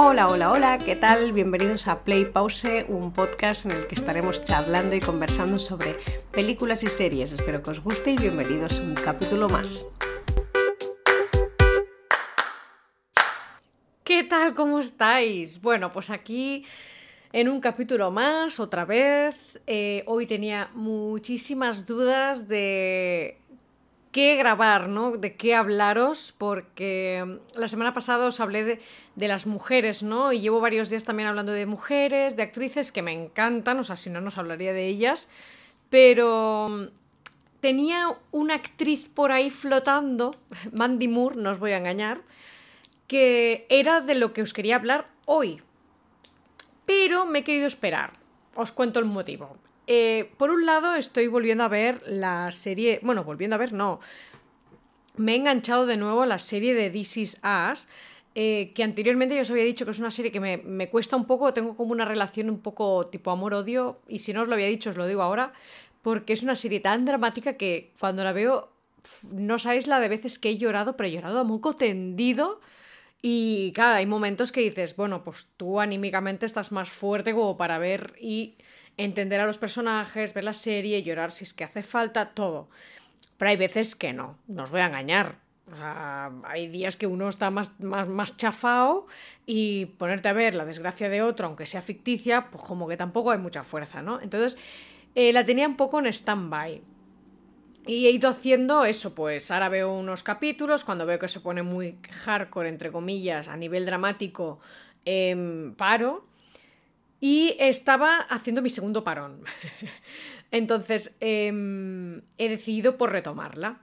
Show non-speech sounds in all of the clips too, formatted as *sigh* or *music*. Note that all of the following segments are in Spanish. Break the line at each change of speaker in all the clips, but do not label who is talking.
Hola, hola, hola, ¿qué tal? Bienvenidos a Play Pause, un podcast en el que estaremos charlando y conversando sobre películas y series. Espero que os guste y bienvenidos a un capítulo más. ¿Qué tal? ¿Cómo estáis? Bueno, pues aquí en un capítulo más, otra vez. Eh, hoy tenía muchísimas dudas de qué grabar, ¿no? De qué hablaros, porque mm, la semana pasada os hablé de, las mujeres, ¿no? Y llevo varios días también hablando de mujeres, de actrices que me encantan, o sea, si no, nos hablaría de ellas, pero mm, tenía una actriz por ahí flotando, *laughs* Mandy Moore, no os voy a engañar, que era de lo que os quería hablar hoy. Pero me he querido esperar. Os cuento el motivo. Eh, por un lado, estoy volviendo a ver la serie. Bueno, volviendo a ver, no. Me he enganchado de nuevo a la serie de This Is Us. Eh, que anteriormente yo os había dicho que es una serie que me, me, cuesta un poco, tengo como una relación un poco tipo amor-odio, y si no os lo había dicho, os lo digo ahora, porque es una serie tan dramática que cuando la veo, no sabéis la de veces que he llorado, pero he llorado a moco tendido, y claro, hay momentos que dices, bueno, pues tú anímicamente estás más fuerte como para ver y entender a los personajes, ver la serie, llorar si es que hace falta, todo. Pero hay veces que no, no os voy a engañar. O sea, hay días que uno está más, más, más chafado y ponerte a ver la desgracia de otro, aunque sea ficticia, pues como que tampoco hay mucha fuerza, ¿no? Entonces, eh, la tenía un poco en stand-by. Y he ido haciendo eso, pues ahora veo unos capítulos, cuando veo que se pone muy hardcore, entre comillas, a nivel dramático, eh, paro y estaba haciendo mi segundo parón. *laughs* Entonces eh, he decidido por retomarla.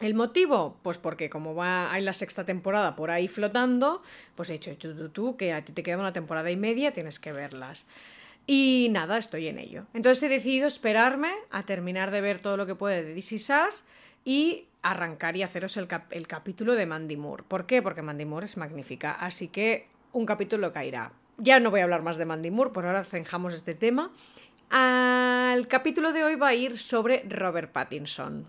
¿El motivo? Pues porque como va hay la sexta temporada por ahí flotando, pues he dicho tú, tú, tú, que a ti te queda una temporada y media, tienes que verlas. Y nada, estoy en ello. Entonces he decidido esperarme a terminar de ver todo lo que puede de DC Sass y arrancar y haceros el, cap el capítulo de Mandy Moore. ¿Por qué? Porque Mandy Moore es magnífica. Así que un capítulo caerá ya no voy a hablar más de Mandy Moore, por ahora cenjamos este tema. El capítulo de hoy va a ir sobre Robert Pattinson.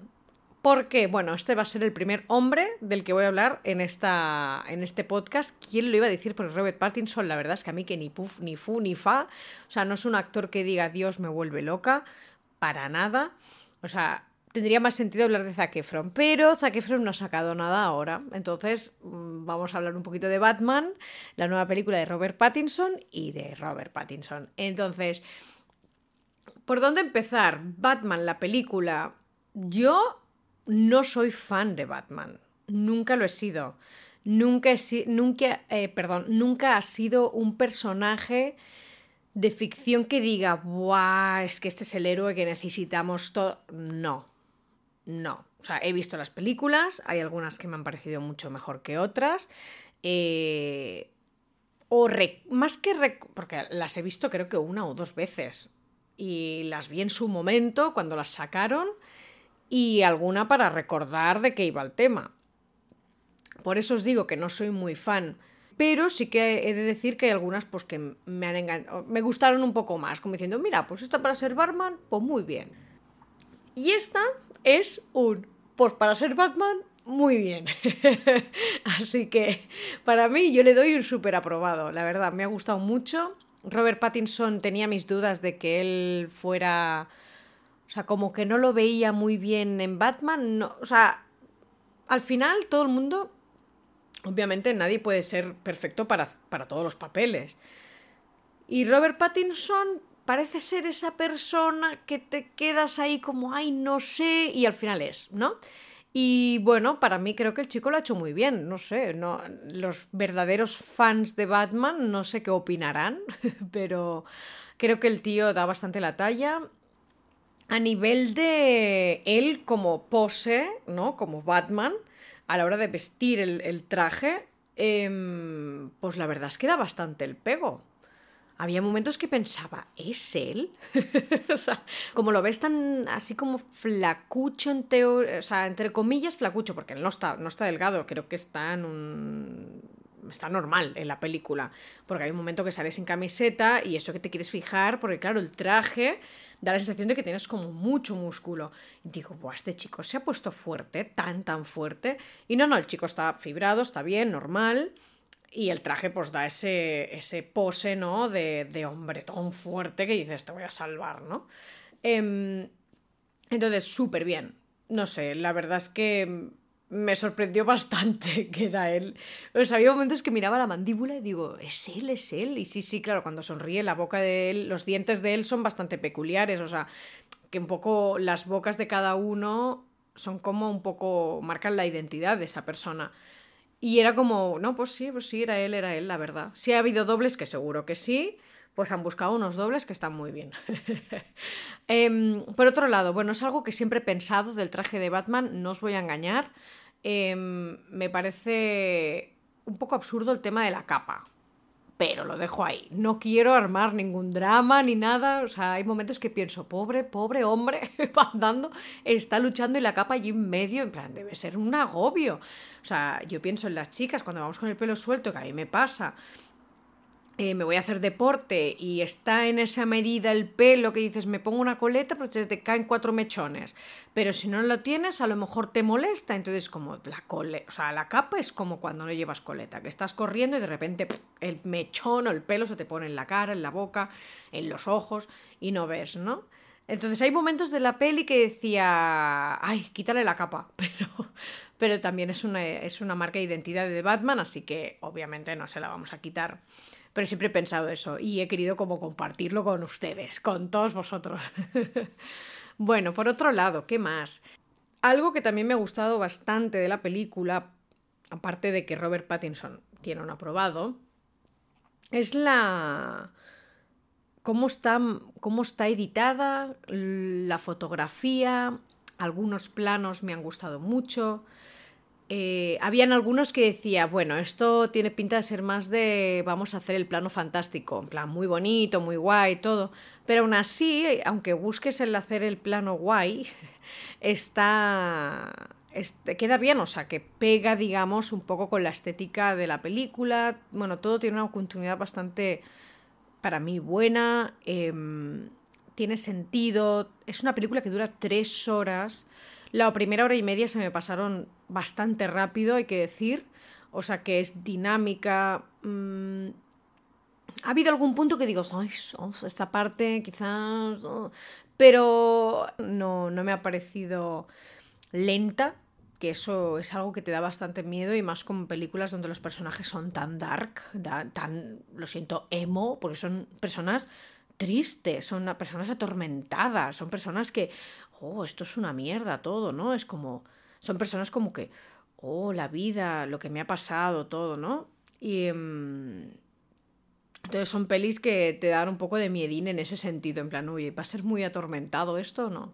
¿Por qué? Bueno, este va a ser el primer hombre del que voy a hablar en, esta, en este podcast. ¿Quién lo iba a decir? Porque Robert Pattinson, la verdad es que a mí que ni puf, ni fu, ni fa. O sea, no es un actor que diga Dios me vuelve loca. Para nada. O sea, tendría más sentido hablar de Zac Efron, pero Zac Efron no ha sacado nada ahora. Entonces, mm, vamos a hablar un poquito de Batman, la nueva película de Robert Pattinson y de Robert Pattinson. Entonces, ¿por dónde empezar? Batman, la película. Yo no soy fan de Batman. Nunca lo he sido. Nunca, he nunca, eh, perdón, nunca ha sido un personaje de ficción que diga, ¡buah! Es que este es el héroe que necesitamos todo. No, no. O sea, he visto las películas, hay algunas que me han parecido mucho mejor que otras. Eh, o más que porque las he visto creo que una o dos veces. Y las vi en su momento cuando las sacaron y alguna para recordar de qué iba el tema. Por eso os digo que no soy muy fan. Pero sí que he de decir que hay algunas pues, que me han me gustaron un poco más, como diciendo, mira, pues esta para ser Batman, pues muy bien. Y esta es un, pues para ser Batman, muy bien. *laughs* Así que para mí yo le doy un súper aprobado, la verdad, me ha gustado mucho. Robert Pattinson tenía mis dudas de que él fuera... O sea, como que no lo veía muy bien en Batman. No, o sea, al final todo el mundo... Obviamente nadie puede ser perfecto para, para todos los papeles. Y Robert Pattinson parece ser esa persona que te quedas ahí como, ay, no sé, y al final es, ¿no? Y bueno, para mí creo que el chico lo ha hecho muy bien, no sé, no, los verdaderos fans de Batman no sé qué opinarán, *laughs* pero creo que el tío da bastante la talla. A nivel de él como pose, ¿no? Como Batman, a la hora de vestir el, traje, eh, pues la verdad es que da bastante el pego había momentos que pensaba, ¿es él? *laughs* o sea, como lo ves tan así como flacucho, en o sea, entre comillas flacucho, porque él no está, no está delgado, creo que está en un... Está normal en la película, porque hay un momento que sale sin camiseta y eso que te quieres fijar, porque claro, el traje da la sensación de que tienes como mucho músculo. Y digo, Buah, este chico se ha puesto fuerte, tan, tan fuerte. Y no, no, el chico está fibrado, está bien, normal. Y el traje pues da ese, ese pose, ¿no? De, de hombretón fuerte que dices, te voy a salvar, ¿no? Em, entonces, súper bien. No sé, la verdad es que me sorprendió bastante *laughs* que era él. O sea, había momentos que miraba la mandíbula y digo, es él, es él. Y sí, sí, claro, cuando sonríe, la boca de él, los dientes de él son bastante peculiares. O sea, que un poco las bocas de cada uno son como un poco. marcan la identidad de esa persona. Y era como, no, pues sí, pues sí, era él, era él, la verdad. Si ha habido dobles, que seguro que sí pues han buscado unos dobles que están muy bien. *laughs* Em, por otro lado, bueno, es algo que siempre he pensado del traje de Batman, no os voy a engañar. Em, me parece un poco absurdo el tema de la capa. Pero lo dejo ahí. No quiero armar ningún drama ni nada. O sea, hay momentos que pienso, pobre, pobre hombre, *laughs* va andando, está luchando y la capa allí en medio. En plan, debe ser un agobio. O sea, yo pienso en las chicas cuando vamos con el pelo suelto, que a mí me pasa eh, me voy a hacer deporte y está en esa medida el pelo que dices, me pongo una coleta, pero te, caen cuatro mechones. Pero si no lo tienes, a lo mejor te molesta. Entonces, como la cole, o sea, la capa es como cuando no llevas coleta, que estás corriendo y de repente el mechón o el pelo se te pone en la cara, en la boca, en los ojos y no ves, ¿no? Entonces hay momentos de la peli que decía, ay, quítale la capa, *laughs* pero, pero también es una, es una marca de identidad de Batman, así que obviamente no se la vamos a quitar. Pero siempre he pensado eso y he querido como compartirlo con ustedes, con todos vosotros. *laughs* bueno, por otro lado, ¿qué más? Algo que también me ha gustado bastante de la película, aparte de que Robert Pattinson tiene un aprobado, es la... Cómo está, cómo está editada, la fotografía, algunos planos me han gustado mucho. Eh, habían algunos que decía, bueno, esto tiene pinta de ser más de vamos a hacer el plano fantástico, en plan muy bonito, muy guay, todo. Pero aún así, aunque busques el hacer el plano guay, *laughs* está. Queda bien, o sea, que pega, digamos, un poco con la estética de la película. Bueno, todo tiene una continuidad bastante, para mí, buena. Em, tiene sentido. Es una película que dura tres horas. La primera hora y media se me pasaron bastante rápido, hay que decir. O sea que es dinámica. Mm, ha habido algún punto que digo, Ay, esta parte quizás... Pero no, no me ha parecido lenta, que eso es algo que te da bastante miedo y más con películas donde los personajes son tan dark, tan, lo siento, emo, porque son personas tristes, son personas atormentadas, son personas que, oh, esto es una mierda todo, ¿no? Es como, son personas como que, oh, la vida, lo que me ha pasado, todo, ¿no? Y... Em, entonces son pelis que te dan un poco de miedín en ese sentido, en plan, uy, ¿va a ser muy atormentado esto o no?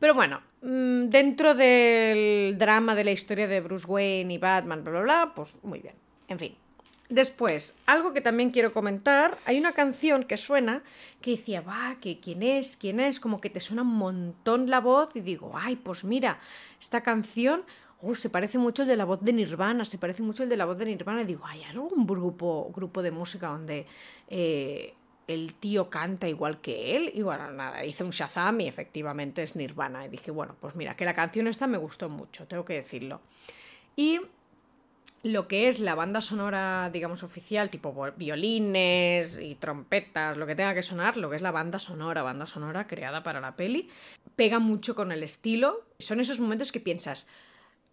Pero bueno, mm, dentro del drama de la historia de Bruce Wayne y Batman, bla, bla, bla, pues muy bien. En fin, Después, algo que también quiero comentar, hay una canción que suena que decía, va, que quién es, quién es, como que te suena un montón la voz y digo, ay, pues mira, esta canción, oh, se parece mucho el de la voz de Nirvana, se parece mucho el de la voz de Nirvana y digo, hay algún grupo, grupo de música donde eh, el tío canta igual que él y bueno, nada, hice un Shazam y efectivamente es Nirvana. Y dije, bueno, pues mira, que la canción esta me gustó mucho, tengo que decirlo. Y lo que es la banda sonora, digamos, oficial, tipo violines y trompetas, lo que tenga que sonar, lo que es la banda sonora, banda sonora creada para la peli, pega mucho con el estilo. Son esos momentos que piensas,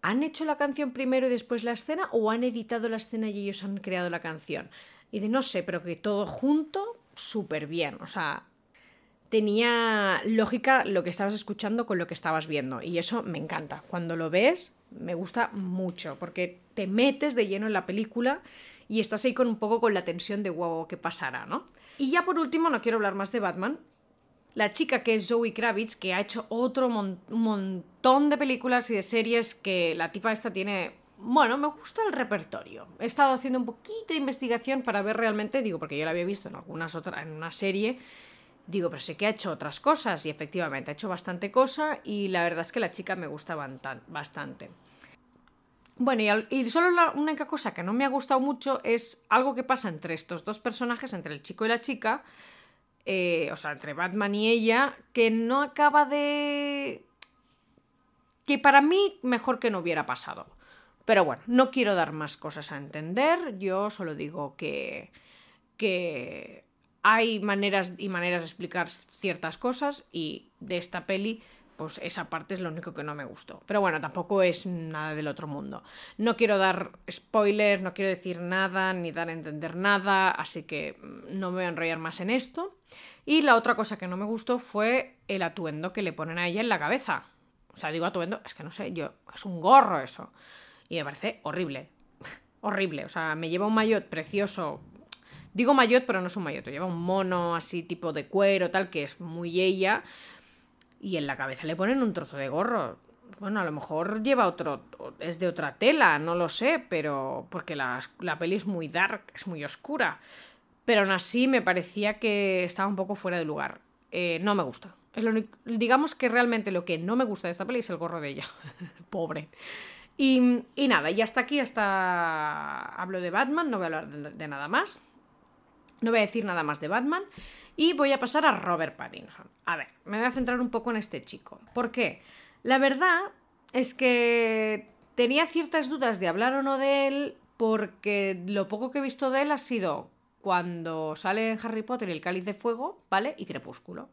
¿han hecho la canción primero y después la escena o han editado la escena y ellos han creado la canción? Y de no sé, pero que todo junto, súper bien. O sea, tenía lógica lo que estabas escuchando con lo que estabas viendo. Y eso me encanta. Cuando lo ves, me gusta mucho, porque te metes de lleno en la película y estás ahí con un poco con la tensión de wow, ¿qué pasará, no? Y ya por último, no quiero hablar más de Batman. La chica que es Zoe Kravitz, que ha hecho otro montón de películas y de series que la tipa esta tiene bueno, me gusta el repertorio. He estado haciendo un poquito de investigación para ver realmente, digo, porque yo la había visto en algunas otras, en una serie digo, pero sé que ha hecho otras cosas y efectivamente ha hecho bastante cosa y la verdad es que la chica me gusta bastante. Bueno, y, solo la única cosa que no me ha gustado mucho es algo que pasa entre estos dos personajes, entre el chico y la chica, eh, o sea, entre Batman y ella, que no acaba de... que para mí mejor que no hubiera pasado. Pero bueno, no quiero dar más cosas a entender, yo solo digo que, que hay maneras y maneras de explicar ciertas cosas y de esta peli pues esa parte es lo único que no me gustó. Pero bueno, tampoco es nada del otro mundo. No quiero dar spoilers, no quiero decir nada, ni dar a entender nada, así que mm, no me voy a enrollar más en esto. Y la otra cosa que no me gustó fue el atuendo que le ponen a ella en la cabeza. O sea, digo atuendo, es que no sé, yo, es un gorro eso. Y me parece horrible. *laughs* horrible. O sea, me lleva un maillot precioso. Digo maillot, pero no es un maillot. Lleva un mono así tipo de cuero, tal, que es muy ella y en la cabeza le ponen un trozo de gorro. Bueno, a lo mejor lleva otro, es de otra tela, no lo sé, pero porque la, la peli es muy dark, es muy oscura. Pero aún así me parecía que estaba un poco fuera de lugar. Eh, no me gusta. Es lo digamos que realmente lo que no me gusta de esta peli es el gorro de ella. *laughs* Pobre. Y, y, nada, y hasta aquí hasta hablo de Batman, no voy a hablar de nada más. No voy a decir nada más de Batman. Y voy a pasar a Robert Pattinson. A ver, me voy a centrar un poco en este chico. ¿Por qué? La verdad es que tenía ciertas dudas de hablar o no de él porque lo poco que he visto de él ha sido cuando sale Harry Potter el Cáliz de Fuego, ¿vale? Y Crepúsculo.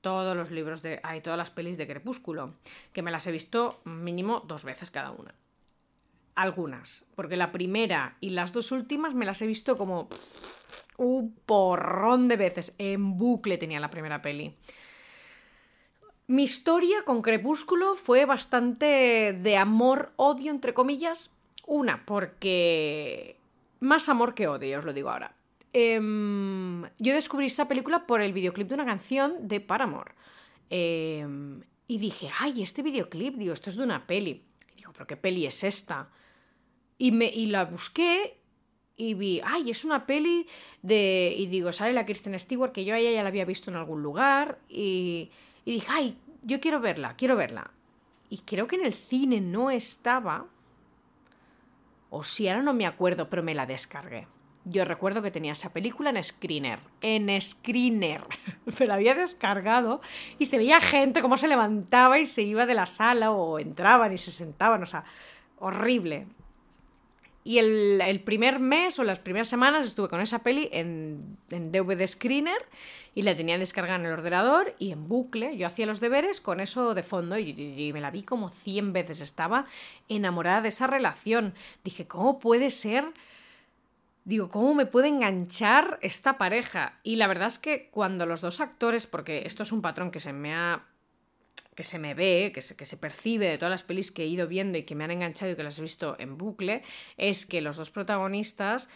Todos los libros de... Hay todas las pelis de Crepúsculo, que me las he visto mínimo dos veces cada una. Algunas, porque la primera y las dos últimas me las he visto como un porrón de veces. En bucle tenía la primera peli. Mi historia con Crepúsculo fue bastante de amor-odio, entre comillas. Una, porque... Más amor que odio, os lo digo ahora. Em, yo descubrí esta película por el videoclip de una canción de Paramore. Em, y dije, ay, este videoclip, digo, esto es de una peli. Y digo, pero ¿qué peli es esta? Y, me, y la busqué y vi, ay, es una peli de... Y digo, sale la Kristen Stewart, que yo a ella ya la había visto en algún lugar. Y, y dije, ay, yo quiero verla, quiero verla. Y creo que en el cine no estaba. O si ahora no me acuerdo, pero me la descargué. Yo recuerdo que tenía esa película en Screener. En Screener. *laughs* me la había descargado y se veía gente cómo se levantaba y se iba de la sala o entraban y se sentaban. O sea, horrible. Y el, primer mes o las primeras semanas estuve con esa peli en, en DVD Screener y la tenía descargada en el ordenador y en bucle. Yo hacía los deberes con eso de fondo y, y, me la vi como 100 veces. Estaba enamorada de esa relación. Dije, ¿cómo puede ser? Digo, ¿cómo me puede enganchar esta pareja? Y la verdad es que cuando los dos actores, porque esto es un patrón que se me ha que se me ve, que se, que se percibe de todas las pelis que he ido viendo y que me han enganchado y que las he visto en bucle, es que los dos protagonistas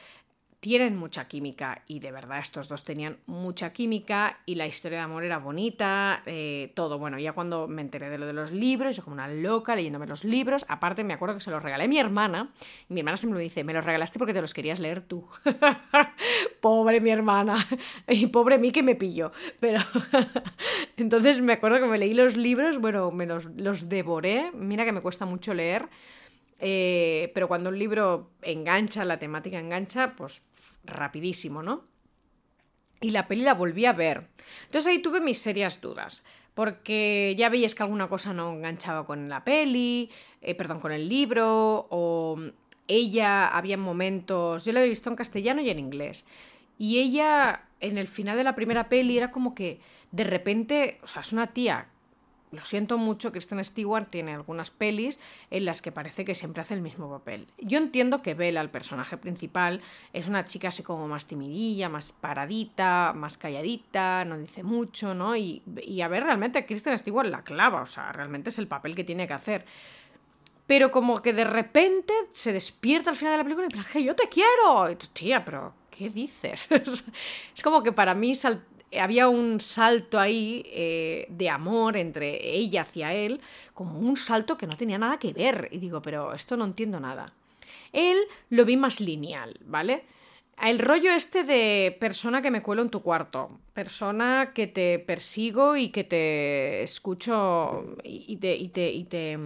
tienen mucha química y de verdad estos dos tenían mucha química y la historia de amor era bonita, eh, todo. Bueno, ya cuando me enteré de lo de los libros, yo como una loca leyéndome los libros, aparte me acuerdo que se los regalé a mi hermana y mi hermana se me dice, me los regalaste porque te los querías leer tú. *laughs* pobre mi hermana *laughs* y pobre mí que me pilló. Pero *laughs* entonces me acuerdo que me leí los libros, bueno, me los, los devoré, mira que me cuesta mucho leer. Eh, pero cuando un libro engancha, la temática engancha, pues rapidísimo, ¿no? Y la peli la volví a ver. Entonces ahí tuve mis serias dudas. Porque ya veías que alguna cosa no enganchaba con la peli, eh, perdón, con el libro, o ella había momentos. Yo la había visto en castellano y en inglés. Y ella, en el final de la primera peli, era como que de repente, o sea, es una tía lo siento mucho, Kristen Stewart tiene algunas pelis en las que parece que siempre hace el mismo papel. Yo entiendo que Bella, el personaje principal, es una chica así como más timidilla, más paradita, más calladita, no dice mucho, ¿no? Y, a ver, realmente Kristen Stewart la clava, o sea, realmente es el papel que tiene que hacer. Pero como que de repente se despierta al final de la película y dice, yo te quiero. Y tú, tía, pero ¿qué dices? *laughs* es como que para mí había un salto ahí eh, de amor entre ella hacia él, como un salto que no tenía nada que ver. Y digo, pero esto no entiendo nada. Él lo vi más lineal, ¿vale? El rollo este de persona que me cuelo en tu cuarto, persona que te persigo y que te escucho y, te, y, te, y, te,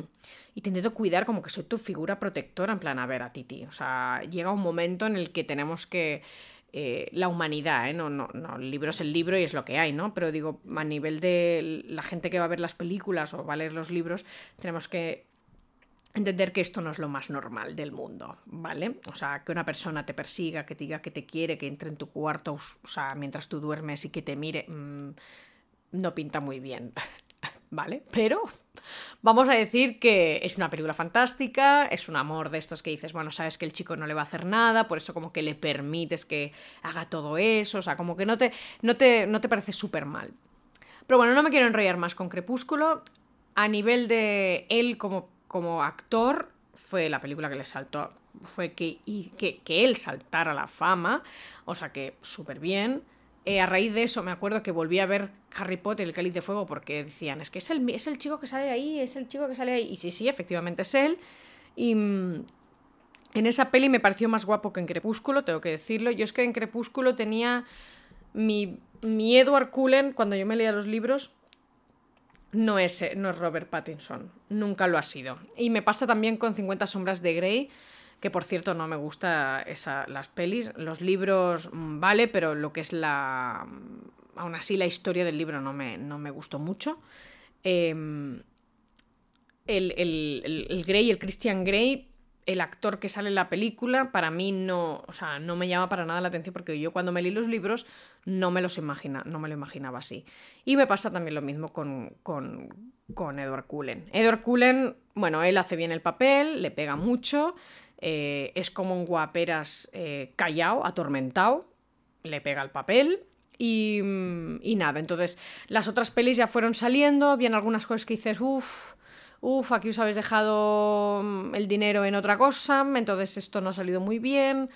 y te intento cuidar como que soy tu figura protectora, en plan, a ver, a Titi. O sea, llega un momento en el que tenemos que eh, la humanidad, ¿eh? No, no, no, el libro es el libro y es lo que hay, ¿no? Pero digo, a nivel de la gente que va a ver las películas o va a leer los libros, tenemos que entender que esto no es lo más normal del mundo, ¿vale? O sea, que una persona te persiga, que te diga que te quiere, que entre en tu cuarto, o sea, mientras tú duermes y que te mire, mm, no pinta muy bien, ¿vale? Pero vamos a decir que es una película fantástica, es un amor de estos que dices, bueno, sabes que el chico no le va a hacer nada, por eso como que le permites que haga todo eso, o sea, como que no te, no te, no te parece súper mal. Pero bueno, no me quiero enrollar más con Crepúsculo. A nivel de él como como actor fue la película que le saltó, fue que, y que, él saltara la fama, o sea que súper bien. Eh, a raíz de eso me acuerdo que volví a ver Harry Potter, el cáliz de fuego, porque decían, es que es el, es el chico que sale ahí, es el chico que sale ahí. Y sí, sí, efectivamente es él. Y mm, en esa peli me pareció más guapo que en Crepúsculo, tengo que decirlo. Yo es que en Crepúsculo tenía mi, mi Edward Cullen, cuando yo me leía los libros, no es, no es Robert Pattinson, nunca lo ha sido. Y me pasa también con 50 sombras de Grey, que por cierto no me gusta esa, las pelis, los libros mm, vale, pero lo que es la... Mm, aún así la historia del libro no me, no me gustó mucho. Em, el, el, el, Grey, el Christian Grey, el actor que sale en la película, para mí no, o sea, no me llama para nada la atención porque yo cuando me leí los libros no me los imagina, no me lo imaginaba así. Y me pasa también lo mismo con, con, con Edward Cullen. Edward Cullen, bueno, él hace bien el papel, le pega mucho, eh, es como un guaperas eh, callado, atormentado, le pega el papel. Y, y nada, entonces las otras pelis ya fueron saliendo, habían algunas cosas que dices, uff, Uf, aquí os habéis dejado mm, el dinero en otra cosa, entonces esto no ha salido muy bien.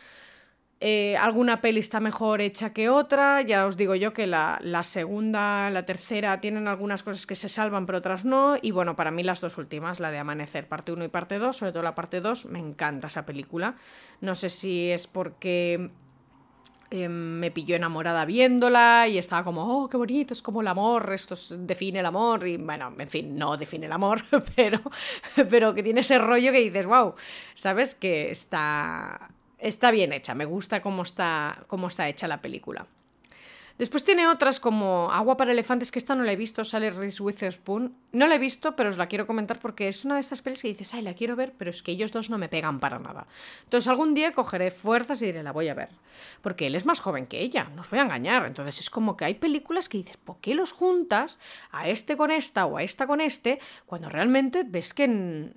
Eh, alguna peli está mejor hecha que otra. Ya os digo yo que la, la, segunda, la tercera tienen algunas cosas que se salvan, pero otras no. Y bueno, para mí las dos últimas, la de Amanecer, parte 1 y parte 2, sobre todo la parte 2, me encanta esa película. No sé si es porque Em, me pilló enamorada viéndola y estaba como, oh, qué bonito, es como el amor, esto define el amor y bueno, en fin, no define el amor, *laughs* pero, pero que tiene ese rollo que dices, wow, ¿sabes? Que está, está bien hecha, me gusta cómo está, cómo está hecha la película. Después tiene otras como Agua para elefantes, que esta no la he visto, sale Reese Witherspoon. No la he visto, pero os la quiero comentar porque es una de estas pelis que dices, ay, la quiero ver, pero es que ellos dos no me pegan para nada. Entonces algún día cogeré fuerzas y diré, la voy a ver. Porque él es más joven que ella, no os voy a engañar. Entonces es como que hay películas que dices, ¿por qué los juntas a este con esta o a esta con este? Cuando realmente ves que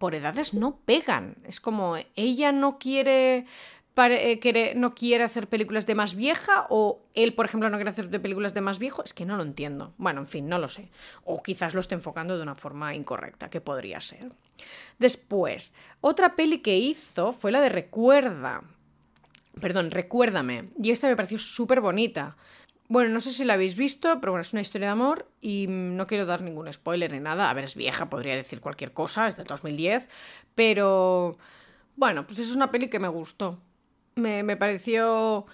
por edades no pegan. Es como ella no quiere eh, no quiere hacer películas de más vieja o él, por ejemplo, no quiere hacer películas de más viejo, es que no lo entiendo. Bueno, en fin, no lo sé. O quizás lo esté enfocando de una forma incorrecta, que podría ser. Después, otra peli que hizo fue la de Recuerda. Perdón, Recuérdame. Y esta me pareció súper bonita. Bueno, no sé si la habéis visto, pero bueno, es una historia de amor y no quiero dar ningún spoiler ni nada. A ver, es vieja, podría decir cualquier cosa, es del 2010, pero bueno, pues es una peli que me gustó. Me, pareció...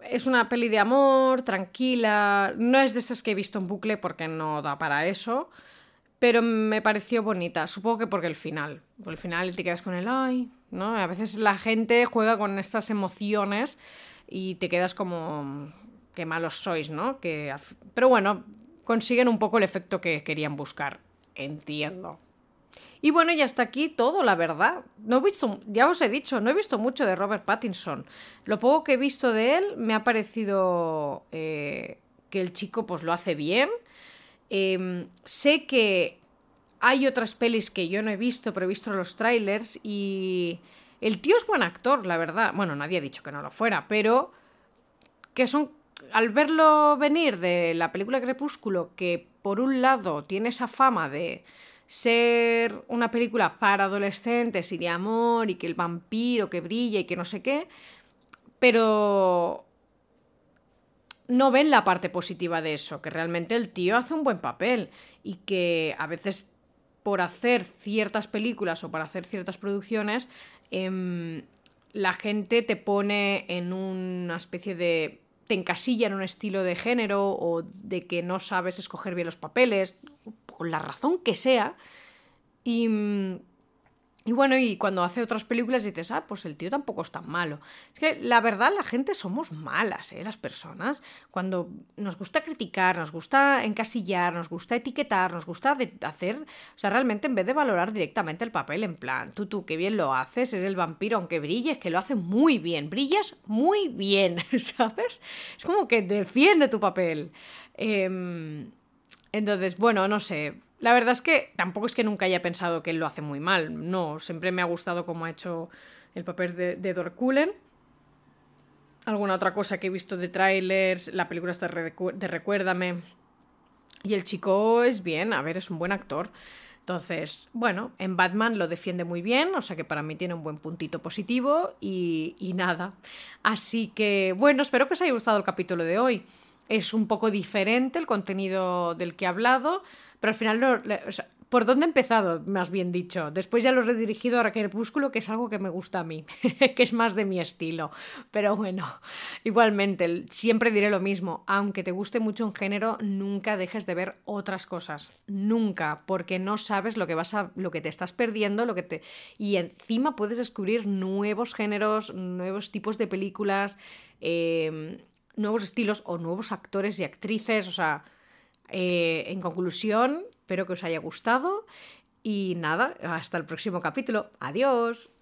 Es una peli de amor, tranquila. No es de estas que he visto en bucle porque no da para eso. Pero me pareció bonita. Supongo que porque el final. Por el final te quedas con el ay, ¿no? A veces la gente juega con estas emociones y te quedas como. Qué malos sois, ¿no? Que... Pero bueno, consiguen un poco el efecto que querían buscar. Entiendo. Y bueno, y hasta aquí todo, la verdad. No he visto, ya os he dicho, no he visto mucho de Robert Pattinson. Lo poco que he visto de él me ha parecido eh, que el chico pues lo hace bien. Em, sé que hay otras pelis que yo no he visto, pero he visto los trailers y el tío es buen actor, la verdad. Bueno, nadie ha dicho que no lo fuera, pero que son al verlo venir de la película Crepúsculo, que por un lado tiene esa fama de ser una película para adolescentes y de amor y que el vampiro que brilla y que no sé qué, pero no ven la parte positiva de eso, que realmente el tío hace un buen papel y que a veces por hacer ciertas películas o para hacer ciertas producciones, em, la gente te pone en una especie de... te encasilla en un estilo de género o de que no sabes escoger bien los papeles, la razón que sea. Y, Y bueno, y cuando hace otras películas dices, ah, pues el tío tampoco es tan malo. Es que la verdad, la gente somos malas, ¿eh? Las personas. Cuando nos gusta criticar, nos gusta encasillar, nos gusta etiquetar, nos gusta hacer. O sea, realmente en vez de valorar directamente el papel, en plan, tú, tú, qué bien lo haces, es el vampiro, aunque brilles, que lo hace muy bien. Brillas muy bien, *laughs* ¿sabes? Es como que defiende tu papel. Em, entonces, bueno, no sé la verdad es que tampoco es que nunca haya pensado que él lo hace muy mal. No, siempre me ha gustado cómo ha hecho el papel de, de Dorkulen. Alguna otra cosa que he visto de trailers, la película está de Recuérdame. Y el chico es bien, a ver, es un buen actor. Entonces, bueno, en Batman lo defiende muy bien, o sea que para mí tiene un buen puntito positivo y, y nada. Así que, bueno, espero que os haya gustado el capítulo de hoy. Es un poco diferente el contenido del que he hablado, pero al final, ¿por dónde he empezado? Más bien dicho. Después ya lo he redirigido a Crepúsculo, que es algo que me gusta a mí, *laughs* que es más de mi estilo. Pero bueno, igualmente, siempre diré lo mismo. Aunque te guste mucho un género, nunca dejes de ver otras cosas. Nunca, porque no sabes lo que vas a, lo que te estás perdiendo, lo que te. Y encima puedes descubrir nuevos géneros, nuevos tipos de películas. Em, nuevos estilos o nuevos actores y actrices, o sea, eh, en conclusión, espero que os haya gustado y nada, hasta el próximo capítulo. Adiós.